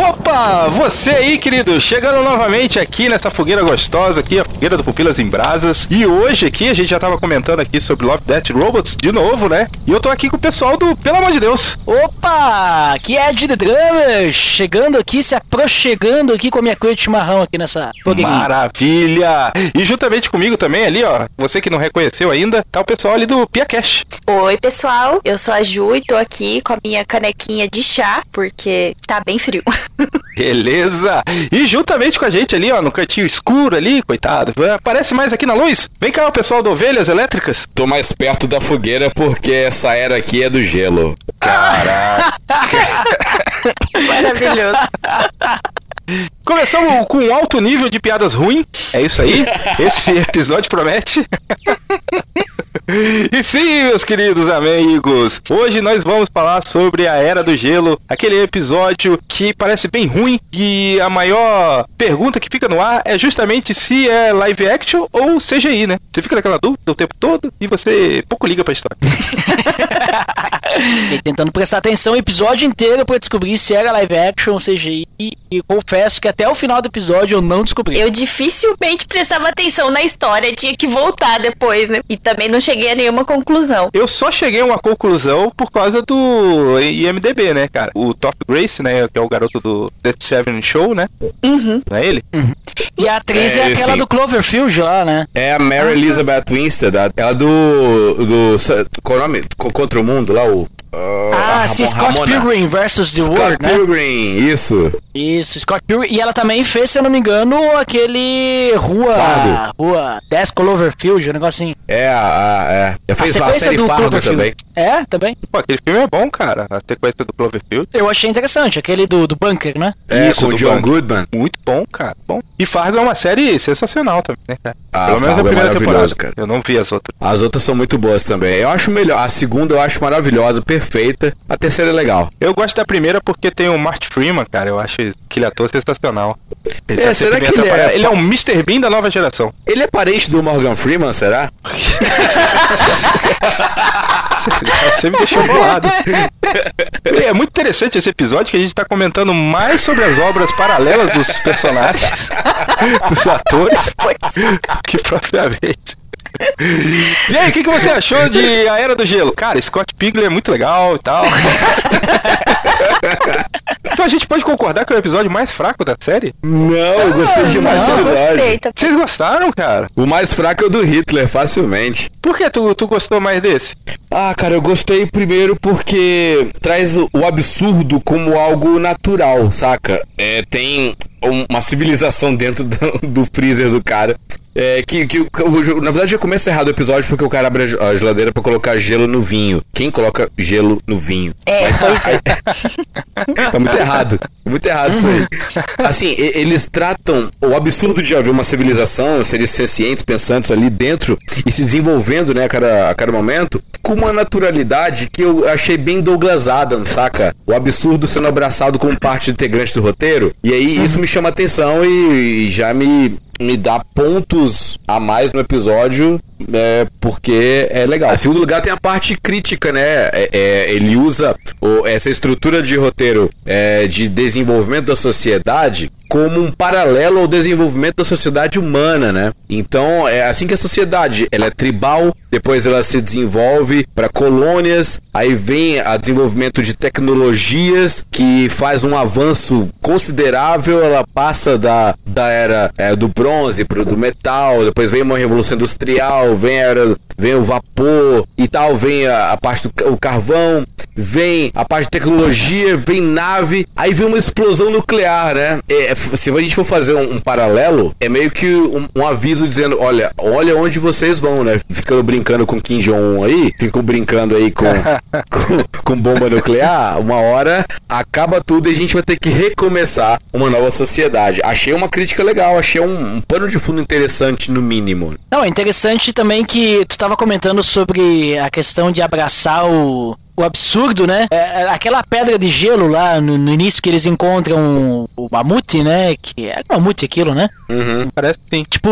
お Opa, você aí, querido, chegando novamente aqui nessa fogueira gostosa aqui, a fogueira do Pupilas em Brasas. E hoje aqui a gente já tava comentando aqui sobre Love, Death Robots de novo, né? E eu tô aqui com o pessoal do Pelo Amor de Deus. Opa, aqui é Ed The Drummer, chegando aqui, se aproxegando aqui com a minha coisa de chimarrão aqui nessa fogueirinha. Maravilha! E juntamente comigo também ali, ó, você que não reconheceu ainda, tá o pessoal ali do Pia Cash. Oi, pessoal. Eu sou a Ju e tô aqui com a minha canequinha de chá, porque tá bem frio. Beleza! E juntamente com a gente ali, ó, no cantinho escuro ali, coitado, aparece mais aqui na luz. Vem cá, o pessoal do Ovelhas Elétricas. Tô mais perto da fogueira porque essa era aqui é do gelo. Caraca! Maravilhoso. Começamos com um alto nível de piadas ruins. É isso aí. Esse episódio promete. E sim, meus queridos amigos, hoje nós vamos falar sobre a Era do Gelo, aquele episódio que parece bem ruim e a maior pergunta que fica no ar é justamente se é live action ou CGI, né? Você fica naquela dúvida o tempo todo e você pouco liga pra história. Fiquei tentando prestar atenção o episódio inteiro pra descobrir se era live action ou CGI e, e confesso que até o final do episódio eu não descobri. Eu dificilmente prestava atenção na história, tinha que voltar depois, né? E também não cheguei a nenhuma conclusão. Eu só cheguei a uma conclusão por causa do IMDB, né, cara? O Top Grace, né, que é o garoto do The Seven Show, né? Uhum. Não é ele? E a atriz é, É, aquela sim. do Cloverfield lá, né? É a Mary Elizabeth Winstead, ela do. do. Qual é o nome? Co- Contra o Mundo lá, o. Ah, a sim, Scott Ramona. Pilgrim versus The Scott World, né? Pilgrim, isso. Isso, Scott Pilgrim. E ela também fez, se eu não me engano, aquele Rua. Fargo. Rua 10 Cloverfield, um negócio assim. É, a. a é. Já A fez a, sequência série do Fargo também. É, também. Pô, aquele filme é bom, cara. A sequência do Cloverfield. Eu achei interessante, aquele do, do bunker, né? É, Isso, com o John Banco. Goodman. Muito bom, cara. Bom. E Fargo é uma série sensacional também, né, cara? Ah, Pelo menos a Fargo é primeira temporada. maravilhoso, cara. Eu não vi as outras. As outras são muito boas também. Eu acho melhor. A segunda eu acho maravilhosa, perfeita. A terceira é legal. Eu gosto da primeira porque tem o Martin Freeman, cara. Eu acho aquele ator sensacional. Ele, É, tá será que ele é- ele é um Mr. Bean da nova geração. Ele é parente do Morgan Freeman, será? Você me deixou bolado. É muito interessante esse episódio que a gente tá comentando mais sobre as obras paralelas dos personagens, dos atores, que propriamente. E aí, o que, que você achou de A Era do Gelo? Cara, Scott Pilgrim é muito legal e tal. Então a gente pode concordar que é o episódio mais fraco da série? Não, eu gostei demais não, desse episódio. gostei, tá- Vocês gostaram, cara? O mais fraco é o do Hitler, facilmente. Por que tu, tu gostou mais desse? Ah, cara, eu gostei primeiro porque traz o, o absurdo como algo natural, saca? É, tem um- uma civilização dentro do, do freezer do cara. É, que, que na verdade já começa errado o episódio porque o cara abre a ge- a geladeira pra colocar gelo no vinho. Quem coloca gelo no vinho? É, pois é. Tá muito errado. Muito errado isso aí. Assim, e- eles tratam o absurdo de haver uma civilização, seres sencientes, pensantes ali dentro e se desenvolvendo, né, a cada, a cada momento, com uma naturalidade que eu achei bem Douglas Adams, saca? O absurdo sendo abraçado como parte integrante do roteiro. E aí isso me chama atenção e, e já me, me dá pontos a mais no episódio é, porque é legal. Em segundo lugar, tem a parte crítica, né? É, é, ele usa o- essa estrutura de roteiro é, de desenvolvimento da sociedade como um paralelo ao desenvolvimento da sociedade humana, né? Então, é assim que a sociedade, ela é tribal, depois ela se desenvolve para colônias, aí vem a desenvolvimento de tecnologias que faz um avanço considerável, ela passa da, da era é, do bronze para do metal, depois vem uma revolução industrial, vem era, vem o vapor e tal, vem a, a parte do o carvão, vem a parte de tecnologia, vem nave, aí vem uma explosão nuclear, né? É, f- se a gente for fazer um, um paralelo, é meio que um, um aviso dizendo, olha, olha onde vocês vão, né? Ficando brincando com Kim Jong-un aí, ficam brincando aí com, com, com bomba nuclear, uma hora acaba tudo e a gente vai ter que recomeçar uma nova sociedade. Achei uma crítica legal, achei um, um pano de fundo interessante, no mínimo. Não, é interessante também que tu estava comentando sobre a questão de abraçar o, o absurdo, né? É, é aquela pedra de gelo lá no, no, início que eles encontram o mamute, né? Que é mamute aquilo, né? Uhum, parece sim. Tipo,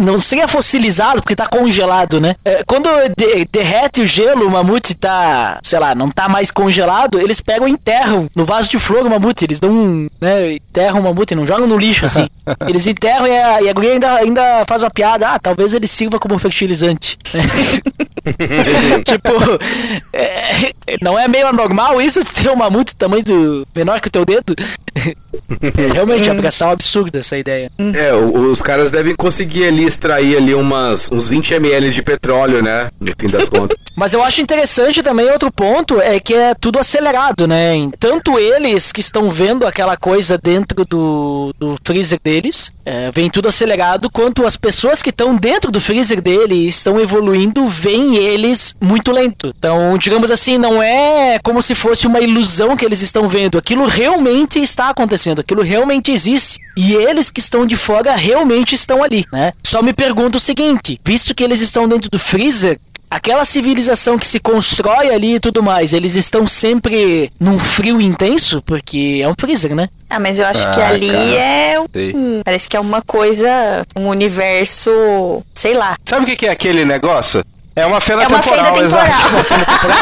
não seria fossilizado porque tá congelado, né? É, quando de, derrete o gelo, o mamute tá, sei lá, não tá mais congelado, eles pegam e enterram no vaso de flor o mamute. Eles dão um, né? Enterram o mamute, não jogam no lixo assim. eles enterram e a, e a guria ainda, ainda faz uma piada. Ah, talvez ele sirva como fertilizante. tipo, é, não é meio anormal isso de ter um mamute tamanho do menor que o teu dedo? É, realmente, é abraçar um absurdo essa ideia. É, os caras devem conseguir ali extrair ali umas, uns 20 ml de petróleo, né? No fim das contas. Mas eu acho interessante também outro ponto é que é tudo acelerado, né? Tanto eles que estão vendo aquela coisa dentro do, do freezer deles, é, vem tudo acelerado, quanto as pessoas que estão dentro do freezer dele estão evoluindo, veem eles muito lento. Então, digamos assim, não é como se fosse uma ilusão que eles estão vendo. Aquilo realmente está acontecendo, aquilo realmente existe. E eles que estão de fora realmente estão ali, né? Só me pergunto o seguinte: visto que eles estão dentro do freezer, aquela civilização que se constrói ali e tudo mais, eles estão sempre num frio intenso, porque é um freezer, né? Ah, mas eu acho ah, que ali cara. é. Parece que é uma coisa, um universo, sei lá. Sabe o que é aquele negócio? É uma fenda é uma temporal, fenda temporal. exato. Uma fenda temporal.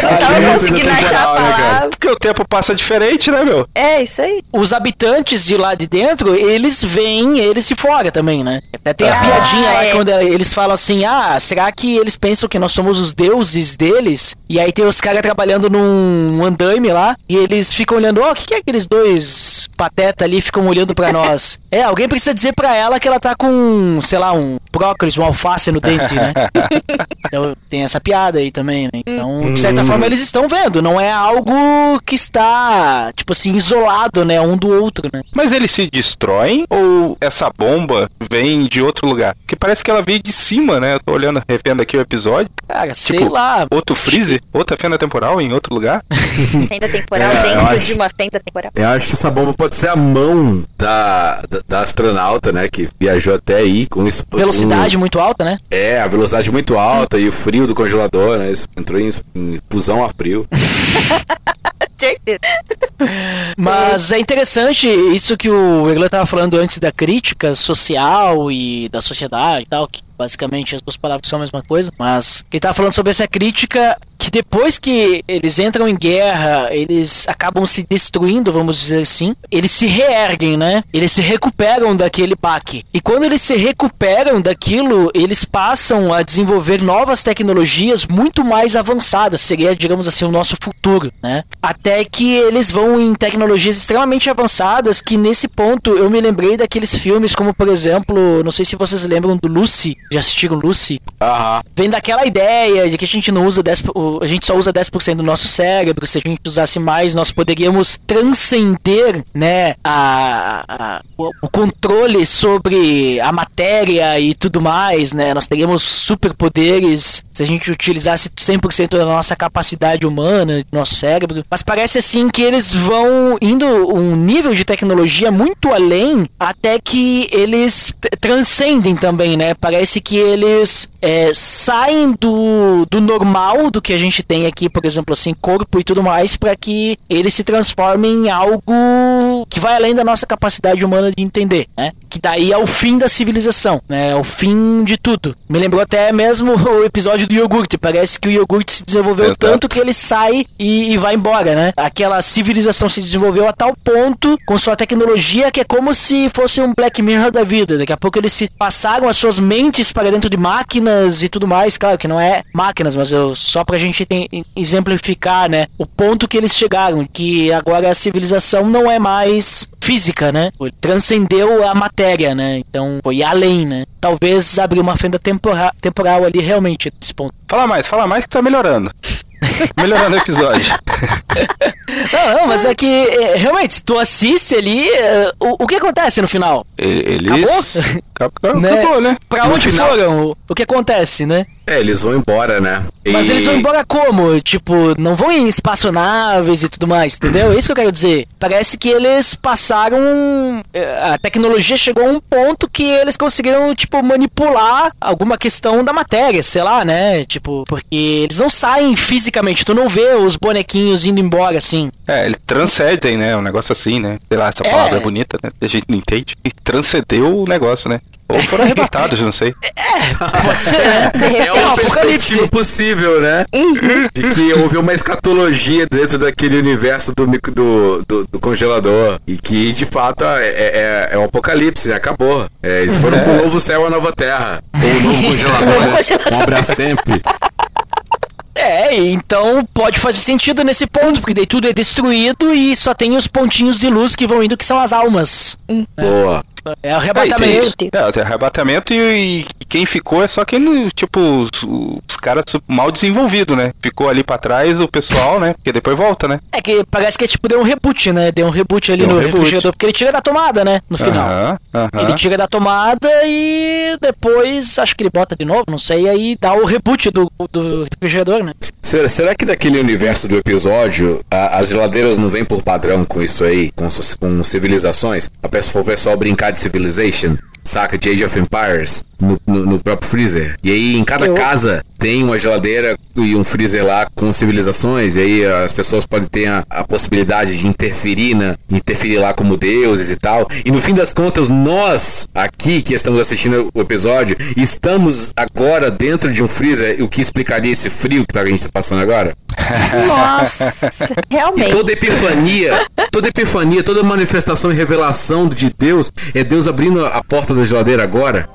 Eu não tava conseguindo achar a né, Porque o tempo passa diferente, né, meu? É, isso aí. Os habitantes de lá de dentro, eles veem eles se fora também, né? Até tem a ah, piadinha é. lá quando eles falam assim: ah, será que eles pensam que nós somos os deuses deles? E aí tem os caras trabalhando num andaime lá e eles ficam olhando: ó, oh, o que, que é aqueles dois pateta ali ficam olhando para nós? é, alguém precisa dizer para ela que ela tá com, sei lá, um brócolis, um alface alface no dente, né? então tem essa piada aí também, né? Então, de certa forma, eles estão vendo. Não é algo que está, tipo assim, isolado, né? Um do outro, né? Mas eles se destroem ou essa bomba vem de outro lugar? Porque parece que ela veio de cima, né? Eu tô olhando, revendo aqui o episódio. Cara, tipo, sei lá. Outro freezer? Outra fenda temporal em outro lugar? fenda temporal é, dentro acho, de uma fenda temporal. Eu acho que essa bomba pode ser a mão da, da, da astronauta, né? Que viajou até aí com... Velocidade muito alta né? É, a velocidade muito alta e o frio do congelador, né? Isso entrou em, em fusão a frio. Mas é interessante isso que o Erlan estava falando antes da crítica social e da sociedade e tal, que basicamente as duas palavras são a mesma coisa, mas ele estava falando sobre essa crítica que depois que eles entram em guerra, eles acabam se destruindo, vamos dizer assim, eles se reerguem, né? Eles se recuperam daquele baque. E quando eles se recuperam daquilo, eles passam a desenvolver novas tecnologias muito mais avançadas, seria, digamos assim, o nosso futuro, né? Até que eles vão em tecnologias extremamente avançadas, que nesse ponto eu me lembrei daqueles filmes como, por exemplo, não sei se vocês lembram do Lucy, já assistiram Lucy? Aham. Vem daquela ideia de que a gente não usa 10, a gente só usa 10% do nosso cérebro, se a gente usasse mais, nós poderíamos transcender, né, a, a, o controle sobre a matéria e tudo mais, né? Nós teríamos superpoderes se a gente utilizasse 100% da nossa capacidade humana, do nosso cérebro. Mas parece assim que eles vão indo um nível de tecnologia muito além, até que eles transcendem também, né? Parece que eles é, saem do, do normal do que a gente tem aqui, por exemplo, assim, corpo e tudo mais, para que eles se transformem em algo que vai além da nossa capacidade humana de entender, né? Que daí é o fim da civilização, né? É o fim de tudo. Me lembrou até mesmo o episódio do iogurte. Parece que o iogurte se desenvolveu Exato. tanto que ele sai e, e, vai embora, né? Aquela civilização se desenvolveu a tal ponto com sua tecnologia que é como se fosse um Black Mirror da vida. Daqui a pouco eles se passaram as suas mentes para dentro de máquinas e tudo mais. Claro que não é máquinas, mas eu, só pra gente tem, exemplificar, né? O ponto que eles chegaram, que agora a civilização não é mais física, né? Transcendeu a matéria, né? Então foi além, né? Talvez abriu uma fenda tempora temporal ali realmente nesse ponto. Fala mais, fala mais que tá melhorando. Melhorando o episódio. Não, não, mas é que é, realmente, se tu assiste ali, é, o, o que acontece no final? Eles. Acabou, Né? acabou, né? Pra No onde final- foram? O, que acontece, né? É, eles vão embora, né? Mas E- eles vão embora como? Tipo, não vão em espaçonaves e tudo mais, entendeu? É isso que eu quero dizer. Parece que eles passaram. eh, A tecnologia chegou a um ponto que eles conseguiram, tipo, manipular alguma questão da matéria, sei lá, né? Tipo, porque eles não saem fisicamente, tu não vê os bonequinhos indo embora assim. É, eles transcendem, né? Um negócio assim, né? Sei lá, essa É. palavra é bonita, né? A gente não entende. E transcendeu o negócio, né? Ou foram arrebatados, não sei. Pode ser, né? É uma apocalipse. perspectiva possível, né? De que houve uma escatologia dentro daquele universo do, micro- do, do, do congelador. E que, de fato, é, é, é um apocalipse, né? Acabou. É, eles foram pro novo céu e a nova terra. Ou o novo congelador, né? Um Brastemp. É, então pode fazer sentido nesse ponto, porque daí tudo é destruído e só tem os pontinhos de luz que vão indo, que são as almas. Boa. É o É, e tem arrebatamento. É, tem arrebatamento e, e quem ficou é só quem, tipo, os, os caras mal desenvolvidos, né? Ficou ali pra trás o pessoal, né? Porque depois volta, né? É que parece que tipo deu um reboot, né? Deu um reboot ali Deu um no reboot. refrigerador, porque ele tira da tomada, né? No final. Aham, aham. Ele tira da tomada e depois acho que ele bota de novo, não sei, aí dá o reboot do, do refrigerador, né? Será, será que daquele universo do episódio, a- as geladeiras não vêm por padrão com isso aí? Com, com civilizações? A pessoa, o pessoal brincar de Civilization? Saca? De Age of Empires? No, no- no próprio freezer. E aí, em cada Eu- casa, tem uma geladeira e um freezer lá com civilizações. E aí, as pessoas podem ter a, a possibilidade de interferir, na, interferir lá como deuses e tal. E no fim das contas, nós, aqui que estamos assistindo o episódio, estamos agora dentro de um freezer. O que explicaria esse frio que tá- a gente tá passando agora? Nossa, E realmente. toda epifania, toda epifania, toda manifestação e revelação de Deus é Deus abrindo a porta da geladeira agora.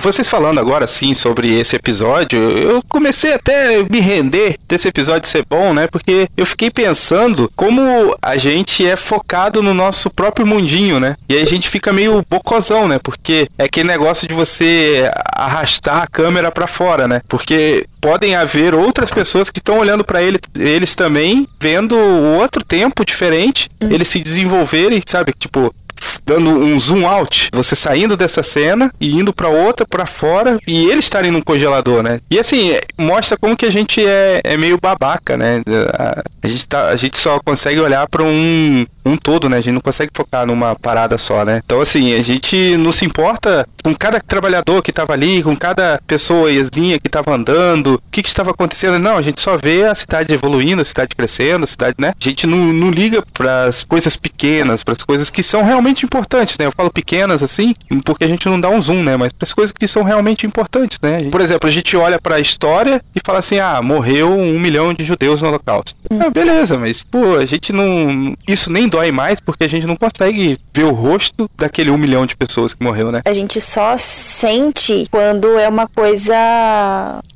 Vocês falando agora sim sobre esse episódio, eu comecei até a me render desse episódio ser bom, né? Porque eu fiquei pensando como a gente é focado no nosso próprio mundinho, né? E aí a gente fica meio bocozão, né? Porque é aquele negócio de você arrastar a câmera pra fora, né? Porque podem haver outras pessoas que estão olhando pra ele, eles também, vendo o outro tempo diferente, eles se desenvolverem, sabe? Tipo, dando um zoom out, você saindo dessa cena e indo pra outra, pra fora, e eles estarem num congelador, né? E assim, é, mostra como que a gente é, é meio babaca, né? A, a gente tá, a gente só consegue olhar pra um, um todo, né? A gente não consegue focar numa parada só, né? Então assim, a gente não se importa com cada trabalhador que tava ali, com cada pessoazinha que tava andando, o que que estava acontecendo. Não, a gente só vê a cidade evoluindo, a cidade crescendo, a cidade, né? A gente não, não liga pras coisas pequenas, pras coisas que são realmente importantes, né? Eu falo pequenas assim, porque a gente não dá um zoom, né? Mas pras coisas que são realmente importantes, né? Por exemplo, a gente olha pra história e fala assim, ah, morreu um milhão de judeus no Holocausto. Ah, beleza, mas, pô, a gente não... Isso nem dói mais porque a gente não consegue ver o rosto daquele um milhão de pessoas que morreu, né? A gente só sente quando é uma coisa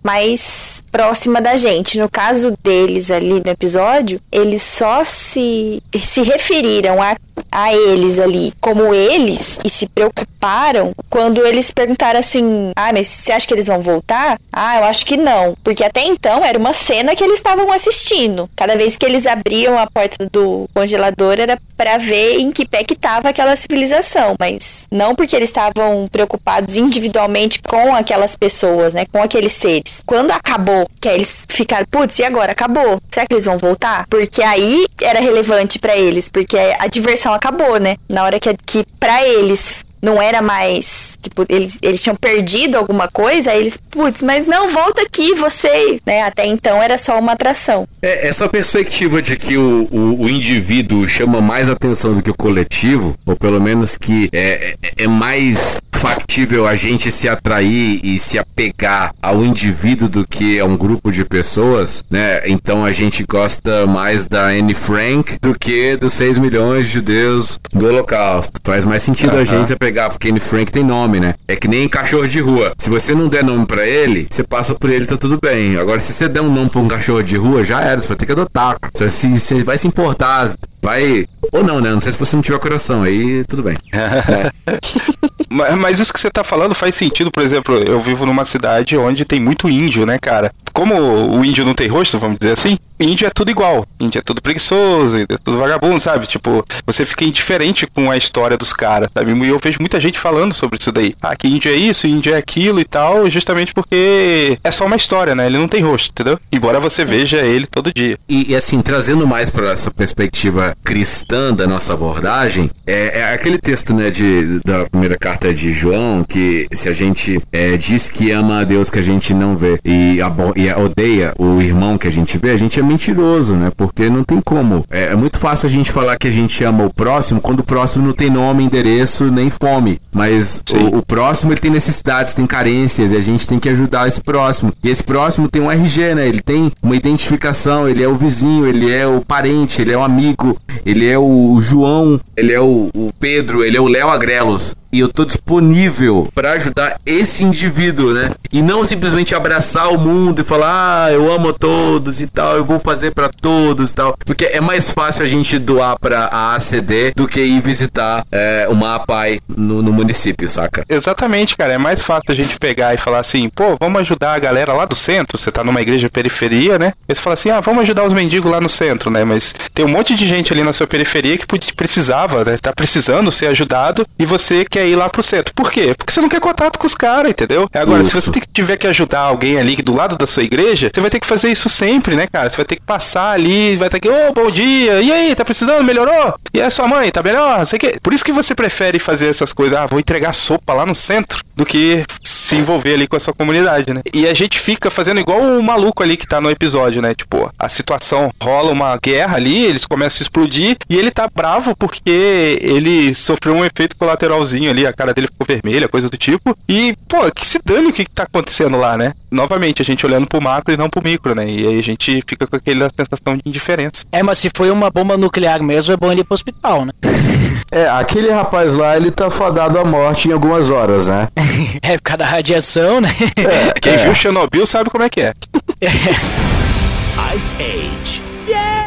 mais próxima da gente. No caso deles ali no episódio, eles só se, se referiram a, a eles ali como eles e se preocuparam quando eles perguntaram assim: Ah, mas você acha que eles vão voltar? Ah, eu acho que não. Porque até então era uma cena que eles estavam assistindo. Cada vez que eles abriam a porta do congelador era pra ver em que pé que tava aquela civilização, mas não porque eles estavam preocupados individualmente com aquelas pessoas, né, com aqueles seres. Quando acabou, que aí eles ficaram, putz, e agora acabou? Será que eles vão voltar? Porque aí era relevante pra eles, porque a diversão acabou, né? Na hora que que para eles não era mais, tipo, eles, eles tinham perdido alguma coisa, aí eles, putz, mas não, volta aqui vocês, né? Até então era só uma atração. É, essa perspectiva de que o, o, o indivíduo chama mais atenção do que o coletivo, ou pelo menos que é, é, é mais factível a gente se atrair e se apegar ao indivíduo do que a um grupo de pessoas, né? Então a gente gosta mais da Anne Frank do que dos 6 milhões de judeus do Holocausto. Faz mais sentido a gente se apegar, porque Anne Frank tem nome, né? É que nem cachorro de rua. Se você não der nome pra ele, você passa por ele, tá tudo bem. Agora, se você der um nome pra um cachorro de rua, já era, você vai ter que adotar. Você vai se importar vai. Ou não, né? Não sei se você não tiver coração, aí tudo bem. Mas, mas isso que você tá falando faz sentido, por exemplo, eu vivo numa cidade onde tem muito índio, né, cara? Como o índio não tem rosto, vamos dizer assim, índio é tudo igual. Índio é tudo preguiçoso, é tudo vagabundo, sabe? Tipo, você fica indiferente com a história dos caras, sabe? E eu vejo muita gente falando sobre isso daí. Ah, que índio é isso, índio é aquilo e tal, justamente porque é só uma história, né? Ele não tem rosto, entendeu? Embora você veja ele todo dia. E, e, assim, trazendo mais para essa perspectiva cristã da nossa abordagem, é, é, aquele texto, né, de, da primeira carta de João, que se a gente é, diz que ama a Deus que a gente não vê e, e odeia o irmão que a gente vê, a gente é mentiroso, né? Porque não tem como. É, é, muito fácil a gente falar que a gente ama o próximo quando o próximo não tem nome, endereço, nem fome. Mas o, o, próximo ele tem necessidades, tem carências e a gente tem que ajudar esse próximo. E esse próximo tem um RG, né? Ele tem uma identificação, ele é o vizinho, ele é o parente, ele é o amigo, ele é o João, ele é o, Pedro, ele é o Léo Agrelos e eu tô disponível para ajudar esse indivíduo, né? E não simplesmente abraçar o mundo e falar, ah, eu amo todos e tal, eu vou fazer para todos e tal. Porque é mais fácil a gente doar pra a ACD do que ir visitar é, uma APAI no, no, município, saca? Exatamente, cara. É mais fácil a gente pegar e falar assim, pô, vamos ajudar a galera lá do centro. Você tá numa igreja periferia, né? Você fala assim, ah, vamos ajudar os mendigos lá no centro, né? Mas tem um monte de gente ali na sua periferia que precisava, né? Tá precisando ser ajudado e você quer quer ir lá pro centro. Por quê? Porque você não quer contato com os caras, entendeu? Agora, isso. se você tiver que ajudar alguém ali do lado da sua igreja, você vai ter que fazer isso sempre, né, cara? Você vai ter que passar ali, vai ter que, ô, oh, bom dia, e aí, tá precisando? Melhorou? E a sua mãe, tá melhor? Sei que. Por isso que você prefere fazer essas coisas, ah, vou entregar sopa lá no centro, do que se envolver ali com a sua comunidade, né? E a gente fica fazendo igual o maluco ali que tá no episódio, né? Tipo, a situação rola uma guerra ali, eles começam a explodir e ele tá bravo porque ele sofreu um efeito colateralzinho ali, a cara dele ficou vermelha, coisa do tipo. E, pô, que se dane o que, que tá acontecendo lá, né? Novamente, a gente olhando pro macro e não pro micro, né? E aí a gente fica com aquela sensação de indiferença. É, mas se foi uma bomba nuclear mesmo, é bom ele ir pro hospital, né? É, aquele rapaz lá, ele tá fadado à morte em algumas horas, né? é, por causa da radiação, né? É, quem é. viu Chernobyl sabe como é que é. Ice Age.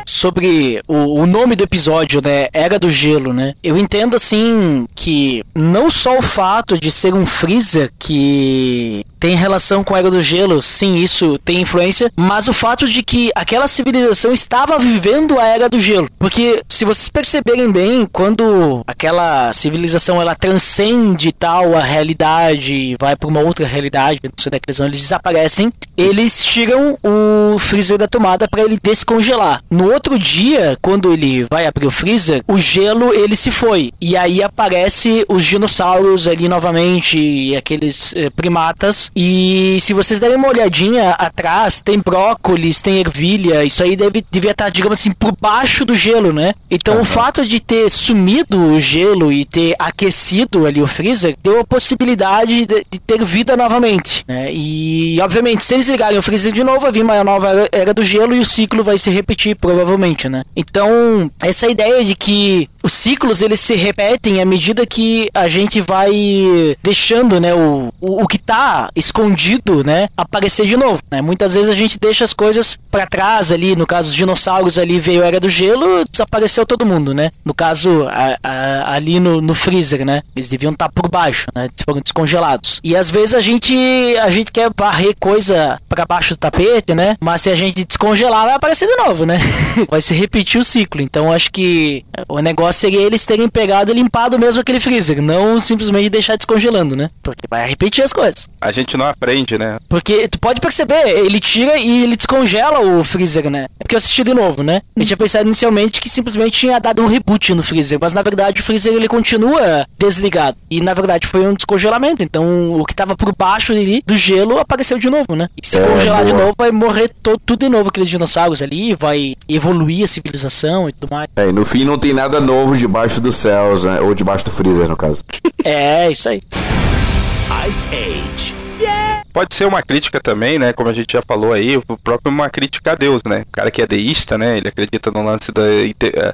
Sobre o, o, nome do episódio, né? Era do Gelo, né? Eu entendo assim que não só o fato de ser um freezer que tem relação com a Era do Gelo, sim, isso tem influência, mas o fato de que aquela civilização estava vivendo a Era do Gelo. Porque se vocês perceberem bem, quando aquela civilização ela transcende tal a realidade, vai para uma outra realidade, não sei da eles desaparecem, eles tiram o freezer da tomada para ele descongelar. No outro dia, quando ele vai abrir o freezer, o gelo ele se foi. E aí aparece os dinossauros ali novamente, e aqueles eh, primatas e se vocês derem uma olhadinha atrás, tem brócolis, tem ervilha, isso aí deve, devia estar, digamos assim, por baixo do gelo, né? Então uhum. o fato de ter sumido o gelo e ter aquecido ali o freezer, deu a possibilidade de, de ter vida novamente, né? E obviamente, se eles ligarem o freezer de novo, vai vir uma nova era do gelo e o ciclo vai se repetir, provavelmente, né? Então, essa ideia de que os ciclos eles se repetem à medida que a gente vai deixando, né, o, o, o que tá escondido, né, aparecer de novo, né? Muitas vezes a gente deixa as coisas para trás ali, no caso os dinossauros ali veio a era do gelo, desapareceu todo mundo, né? No caso a, a, ali no, no freezer, né? Eles deviam estar tá por baixo, né? Foram descongelados. E às vezes a gente a gente quer varrer coisa para baixo do tapete, né? Mas se a gente descongelar vai aparecer de novo, né? vai se repetir o ciclo. Então acho que o negócio seria eles terem pegado e limpado mesmo aquele freezer, não simplesmente deixar descongelando, né? Porque vai repetir as coisas. A gente não aprende, né? Porque tu pode perceber, ele tira e ele descongela o freezer, né? É porque eu assisti de novo, né? Eu tinha pensado inicialmente que simplesmente tinha dado um reboot no freezer, mas na verdade o freezer ele continua desligado. E na verdade foi um descongelamento, então o que tava por baixo ali do gelo apareceu de novo, né? E se é, congelar boa. de novo vai morrer todo, tudo de novo aqueles dinossauros ali, vai evoluir a civilização e tudo mais. É, e no fim não tem nada novo debaixo dos céus, né? Ou debaixo do freezer, no caso. é, isso aí. Ice Age. Pode ser uma crítica também, né? Como a gente já falou aí, o próprio uma crítica a Deus, né? O cara que é deísta, né? Ele acredita no lance da,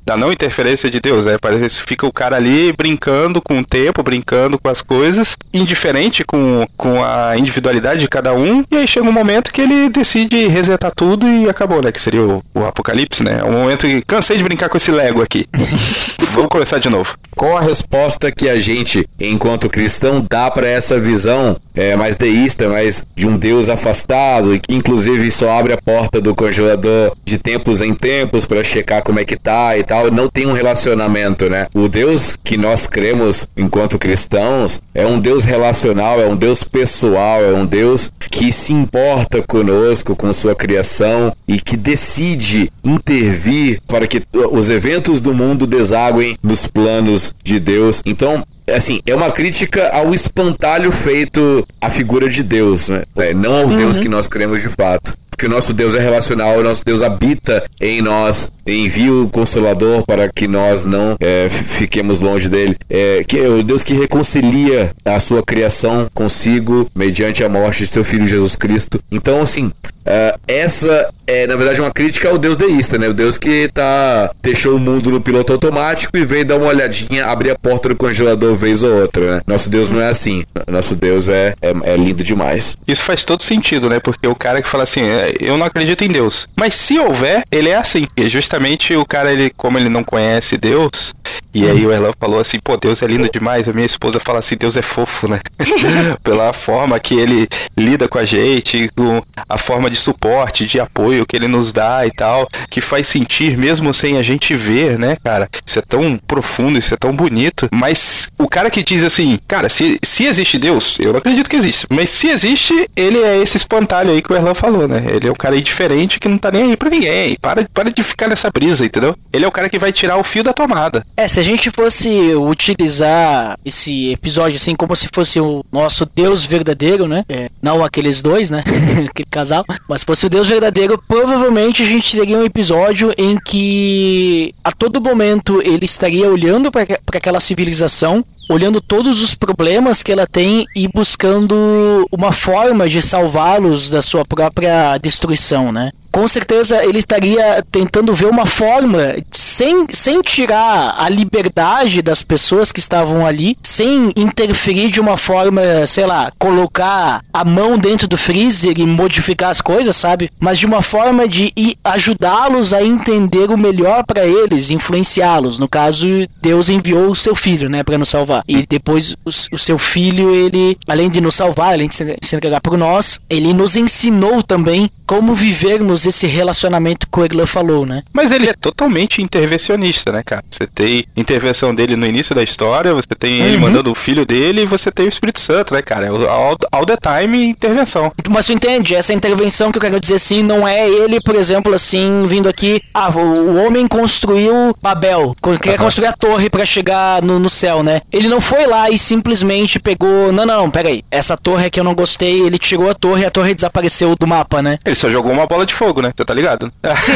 da não interferência de Deus, né? Parece que fica o cara ali brincando com o tempo, brincando com as coisas, indiferente com, com a individualidade de cada um, e aí chega um momento que ele decide resetar tudo e acabou, né? Que seria o, o apocalipse, né? É um momento que cansei de brincar com esse Lego aqui. Vamos começar de novo. Qual a resposta que a gente, enquanto cristão, dá pra essa visão é, mais deísta, mais de um Deus afastado e que inclusive só abre a porta do congelador de tempos em tempos pra checar como é que tá e tal, não tem um relacionamento, né? O Deus que nós cremos enquanto cristãos é um Deus relacional, é um Deus pessoal, é um Deus que se importa conosco, com sua criação e que decide intervir para que os eventos do mundo desaguem nos planos de Deus. Então, assim, é uma crítica ao espantalho feito à figura de Deus, né? É, não ao Deus que nós cremos de fato. Porque o nosso Deus é relacional, o nosso Deus habita em nós, envia o Consolador para que nós não é, fiquemos longe dele. É, que é o Deus que reconcilia a sua criação consigo mediante a morte de seu Filho Jesus Cristo. Então, assim, é, essa é, na verdade, uma crítica ao Deus deísta, né? O Deus que tá, deixou o mundo no piloto automático e veio dar uma olhadinha, abrir a porta do congelador vez ou outra, né? Nosso Deus não é assim. Nosso Deus é, é, é lindo demais. Isso faz todo sentido, né? Porque o cara que fala assim, "É, eu não acredito em Deus. Mas se houver, ele é assim. E justamente o cara, ele, como ele não conhece Deus, e aí o Erlan falou assim, pô, Deus é lindo demais. A minha esposa fala assim, Deus é fofo, né? Pela forma que ele lida com a gente, com a forma de suporte, de apoio que ele nos dá e tal, que faz sentir mesmo sem a gente ver, né, cara? Isso é tão profundo, isso é tão bonito. Mas o cara que diz assim, cara, se, se existe Deus, eu não acredito que existe. Mas se existe, ele é esse espantalho aí que o Erlan falou, né? Ele é um cara indiferente que não tá nem aí pra ninguém. Para, para de ficar nessa brisa, entendeu? Ele é o cara que vai tirar o fio da tomada. É, se a gente fosse utilizar esse episódio assim como se fosse o nosso Deus verdadeiro, né? É, não aqueles dois, né? Aquele casal. Mas fosse o Deus verdadeiro, provavelmente a gente teria um episódio em que a todo momento ele estaria olhando para aquela civilização olhando todos os problemas que ela tem e buscando uma forma de salvá-los da sua própria destruição, né? Com certeza ele estaria tentando ver uma forma sem, sem tirar a liberdade das pessoas que estavam ali, sem interferir de uma forma, sei lá, colocar a mão dentro do freezer e modificar as coisas, sabe? Mas de uma forma de ajudá-los a entender o melhor para eles, influenciá-los. No caso, Deus enviou o seu filho, né, para nos salvar. E depois o, o, seu filho, ele, além de nos salvar, além de se, se entregar por nós, ele nos ensinou também como vivermos esse relacionamento que o Eglan falou, né? Mas ele é totalmente intervencionista, né, cara? Você tem intervenção dele no início da história, você tem uhum. ele mandando o filho dele e você tem o Espírito Santo, né, cara? All, all the time intervenção. Mas tu entende? Essa intervenção que eu quero dizer assim, não é ele, por exemplo, assim, vindo aqui, ah, o, homem construiu Babel, quer uhum. construir a torre para chegar no, no céu, né? Ele não foi lá e simplesmente pegou, não, não, pera aí, essa torre aqui eu não gostei, ele tirou a torre e a torre desapareceu do mapa, né? Ele só jogou uma bola de fogo, né? Você tá ligado? Sim.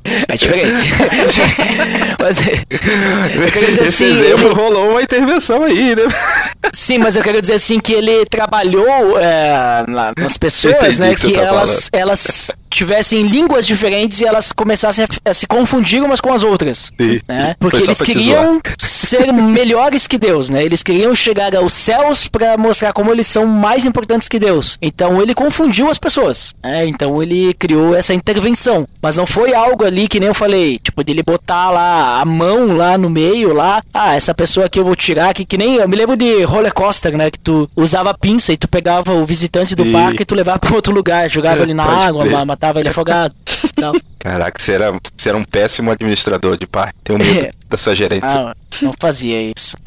é diferente. mas eu quero dizer Esse assim, exemplo ele... rolou uma intervenção aí, né? Sim, mas eu quero dizer assim que ele trabalhou é, nas pessoas, né? Que, que tá elas, elas tivessem línguas diferentes e elas começassem a, a se confundir umas com as outras. Sim. Né? Porque eles queriam ser melhores que Deus, né? Eles queriam chegar aos céus para mostrar como eles são mais importantes que Deus. Então ele confundiu as pessoas. Né? Então ele criou essa intervenção. Mas não foi algo ali que nem eu falei, tipo, dele botar lá a mão lá no meio, lá, ah, essa pessoa aqui eu vou tirar aqui, que nem eu me lembro de roller coaster, né? Que tu usava pinça e tu pegava o visitante do E- parque e tu levava para outro lugar, jogava É, ele na pode água, crer. Matava ele afogado. tal. Caraca, você era, você era um péssimo administrador de parque. Tenho medo É. da sua gerência. Ah, não fazia isso.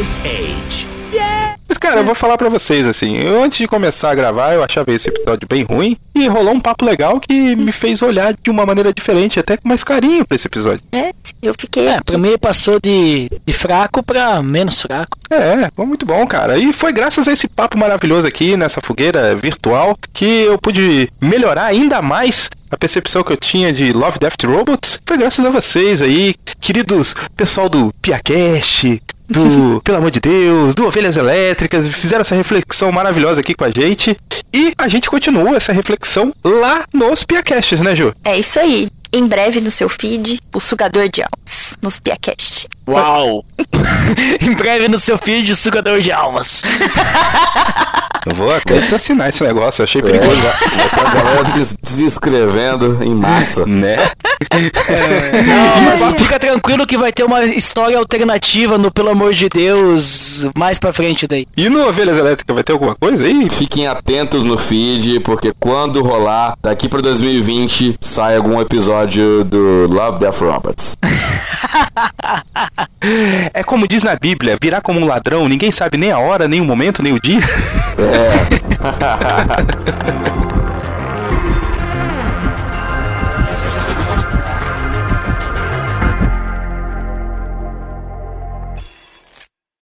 Ice Age. Mas, cara, eu vou falar pra vocês, assim, eu, antes de começar a gravar, eu achava esse episódio bem ruim, e rolou um papo legal que me fez olhar de uma maneira diferente, até com mais carinho pra esse episódio. É, eu fiquei. É, pra mim passou de, de fraco pra menos fraco. É, foi muito bom, cara. E foi graças a esse papo maravilhoso aqui, nessa fogueira virtual, que eu pude melhorar ainda mais a percepção que eu tinha de Love, Death Robots. Foi graças a vocês aí, queridos pessoal do Piacast, do Pelo Amor de Deus, do Ovelhas Elétricas, fizeram essa reflexão maravilhosa aqui com a gente. E a gente continuou essa reflexão lá nos Piacasts, né, Ju? É isso aí. Em breve no seu feed, o sugador de almas, nos Piacast. Uau! em breve no seu feed, o sugador de almas. Eu vou até desassinar esse negócio, achei perigoso. Já tá a galera des- desinscrevendo em massa. Né? Mas fica tranquilo que vai ter uma história alternativa no Pelo Amor de Deus mais pra frente daí. E no Ovelhas Elétricas vai ter alguma coisa aí? Fiquem atentos no feed, porque quando rolar, daqui pra 2020, sai algum episódio do Love Death Robots. É como diz na Bíblia, virar como um ladrão, ninguém sabe nem a hora, nem o momento, nem o dia.